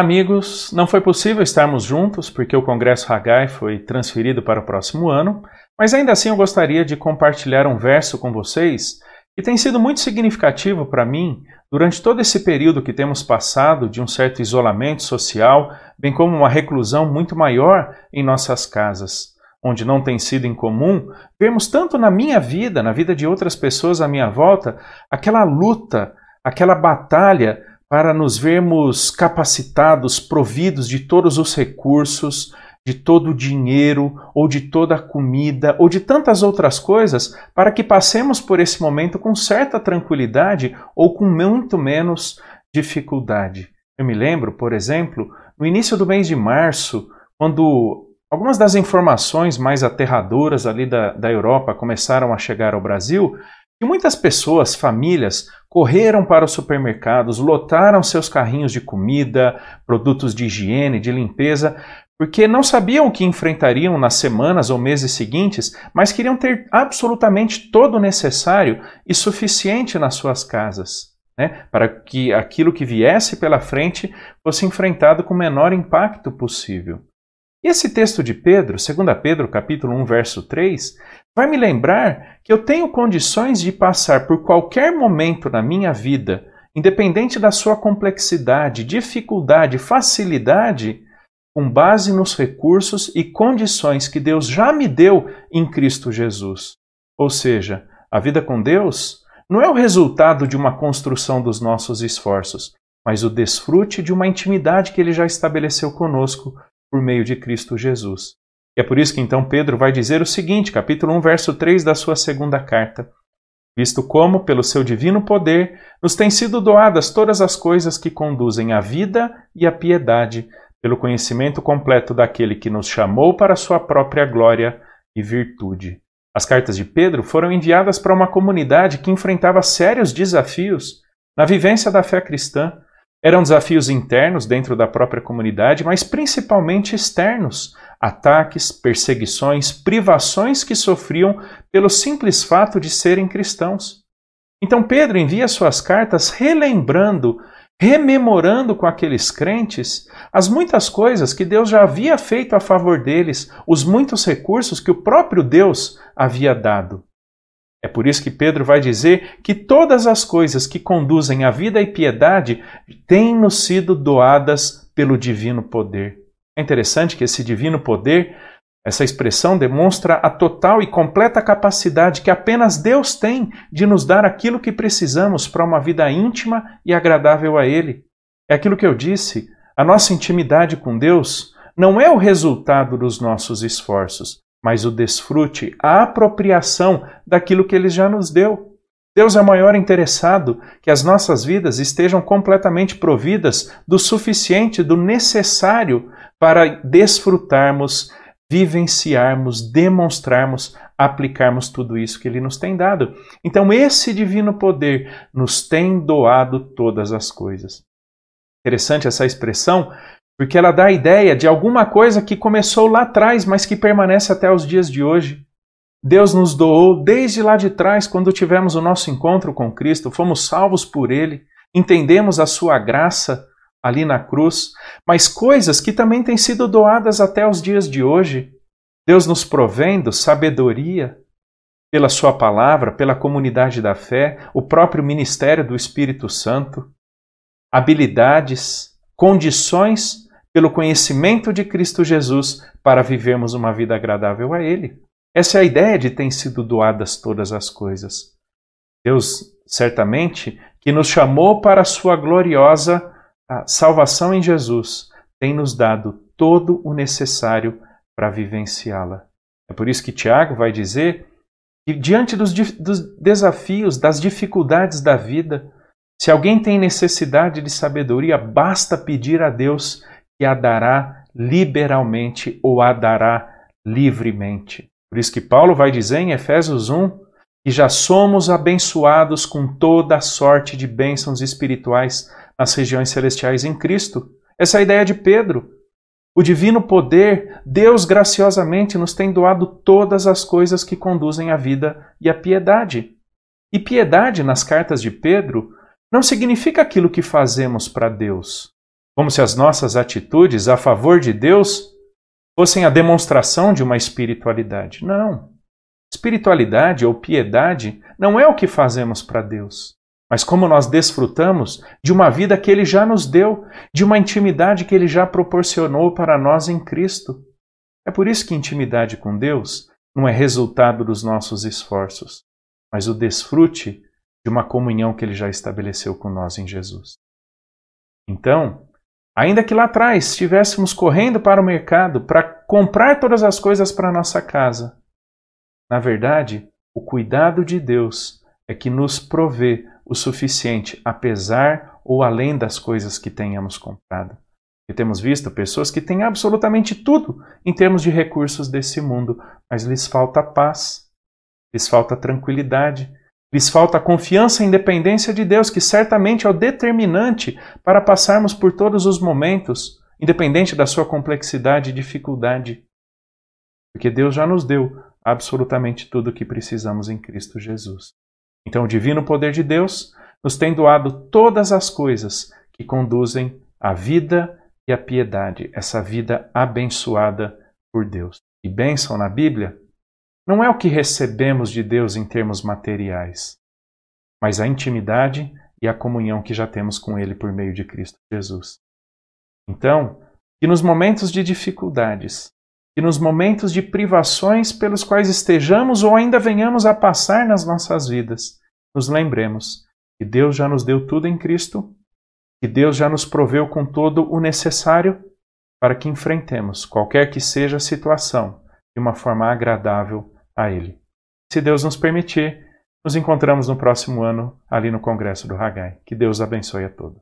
Amigos! Não foi possível estarmos juntos porque o Congresso Haggai foi transferido para o próximo ano, mas ainda assim eu gostaria de compartilhar um verso com vocês que tem sido muito significativo para mim durante todo esse período que temos passado de um certo isolamento social, bem como uma reclusão muito maior em nossas casas, onde não tem sido incomum vermos tanto na minha vida, na vida de outras pessoas à minha volta, aquela luta, aquela batalha para nos vermos capacitados, providos de todos os recursos, de todo o dinheiro, ou de toda a comida, ou de tantas outras coisas, para que passemos por esse momento com certa tranquilidade ou com muito menos dificuldade. Eu me lembro, por exemplo, no início do mês de março, quando algumas das informações mais aterradoras ali da, da Europa começaram a chegar ao Brasil, e muitas pessoas, famílias, correram para os supermercados, lotaram seus carrinhos de comida, produtos de higiene, de limpeza, porque não sabiam o que enfrentariam nas semanas ou meses seguintes, mas queriam ter absolutamente todo o necessário e suficiente nas suas casas, né, para que aquilo que viesse pela frente fosse enfrentado com o menor impacto possível. E esse texto de Pedro, 2 Pedro capítulo 1, verso 3, vai me lembrar que eu tenho condições de passar por qualquer momento na minha vida, independente da sua complexidade, dificuldade, facilidade, com base nos recursos e condições que Deus já me deu em Cristo Jesus. Ou seja, a vida com Deus não é o resultado de uma construção dos nossos esforços, mas o desfrute de uma intimidade que Ele já estabeleceu conosco por meio de Cristo Jesus. E é por isso que então Pedro vai dizer o seguinte, capítulo 1, verso 3 da sua segunda carta: Visto como, pelo seu divino poder, nos têm sido doadas todas as coisas que conduzem à vida e à piedade, pelo conhecimento completo daquele que nos chamou para sua própria glória e virtude. As cartas de Pedro foram enviadas para uma comunidade que enfrentava sérios desafios na vivência da fé cristã, eram desafios internos dentro da própria comunidade, mas principalmente externos, ataques, perseguições, privações que sofriam pelo simples fato de serem cristãos. Então Pedro envia suas cartas relembrando, rememorando com aqueles crentes as muitas coisas que Deus já havia feito a favor deles, os muitos recursos que o próprio Deus havia dado. É por isso que Pedro vai dizer que todas as coisas que conduzem à vida e piedade têm-nos sido doadas pelo divino poder. É interessante que esse divino poder, essa expressão demonstra a total e completa capacidade que apenas Deus tem de nos dar aquilo que precisamos para uma vida íntima e agradável a Ele. É aquilo que eu disse, a nossa intimidade com Deus não é o resultado dos nossos esforços, mas o desfrute, a apropriação daquilo que ele já nos deu. Deus é o maior interessado que as nossas vidas estejam completamente providas do suficiente, do necessário para desfrutarmos, vivenciarmos, demonstrarmos, aplicarmos tudo isso que Ele nos tem dado. Então, esse divino poder nos tem doado todas as coisas. Interessante essa expressão, porque ela dá a ideia de alguma coisa que começou lá atrás, mas que permanece até os dias de hoje. Deus nos doou desde lá de trás, quando tivemos o nosso encontro com Cristo, fomos salvos por Ele, entendemos a Sua graça ali na cruz, mas coisas que também têm sido doadas até os dias de hoje. Deus nos provendo sabedoria pela Sua palavra, pela comunidade da fé, o próprio ministério do Espírito Santo, habilidades, condições pelo conhecimento de Cristo Jesus para vivermos uma vida agradável a Ele. Essa é a ideia de ter sido doadas todas as coisas. Deus, certamente, que nos chamou para a sua gloriosa salvação em Jesus, tem nos dado todo o necessário para vivenciá-la. É por isso que Tiago vai dizer que, diante dos, dos desafios, das dificuldades da vida, se alguém tem necessidade de sabedoria, basta pedir a Deus que a dará liberalmente ou a dará livremente. Por isso que Paulo vai dizer em Efésios 1 que já somos abençoados com toda a sorte de bênçãos espirituais nas regiões celestiais em Cristo. Essa é a ideia de Pedro. O divino poder, Deus graciosamente nos tem doado todas as coisas que conduzem à vida e à piedade. E piedade, nas cartas de Pedro, não significa aquilo que fazemos para Deus, Como se as nossas atitudes a favor de Deus fossem a demonstração de uma espiritualidade. Não. Espiritualidade ou piedade não é o que fazemos para Deus, mas como nós desfrutamos de uma vida que Ele já nos deu, de uma intimidade que Ele já proporcionou para nós em Cristo. É por isso que intimidade com Deus não é resultado dos nossos esforços, mas o desfrute de uma comunhão que Ele já estabeleceu com nós em Jesus. Então, ainda que lá atrás estivéssemos correndo para o mercado para comprar todas as coisas para nossa casa, na verdade, o cuidado de Deus é que nos provê o suficiente, apesar ou além das coisas que tenhamos comprado. E temos visto pessoas que têm absolutamente tudo em termos de recursos desse mundo, mas lhes falta paz, lhes falta tranquilidade, lhes falta confiança e independência de Deus, que certamente é o determinante para passarmos por todos os momentos, independente da sua complexidade e dificuldade. Porque Deus já nos deu absolutamente tudo o que precisamos em Cristo Jesus. Então, o divino poder de Deus nos tem doado todas as coisas que conduzem à vida e à piedade, essa vida abençoada por Deus. E bênção na Bíblia não é o que recebemos de Deus em termos materiais, mas a intimidade e a comunhão que já temos com Ele por meio de Cristo Jesus. Então, que nos momentos de dificuldades, que nos momentos de privações pelos quais estejamos ou ainda venhamos a passar nas nossas vidas, nos lembremos que Deus já nos deu tudo em Cristo, que Deus já nos proveu com todo o necessário para que enfrentemos qualquer que seja a situação de uma forma agradável a Ele. Se Deus nos permitir, nos encontramos no próximo ano ali no Congresso do Hagai. Que Deus abençoe a todos.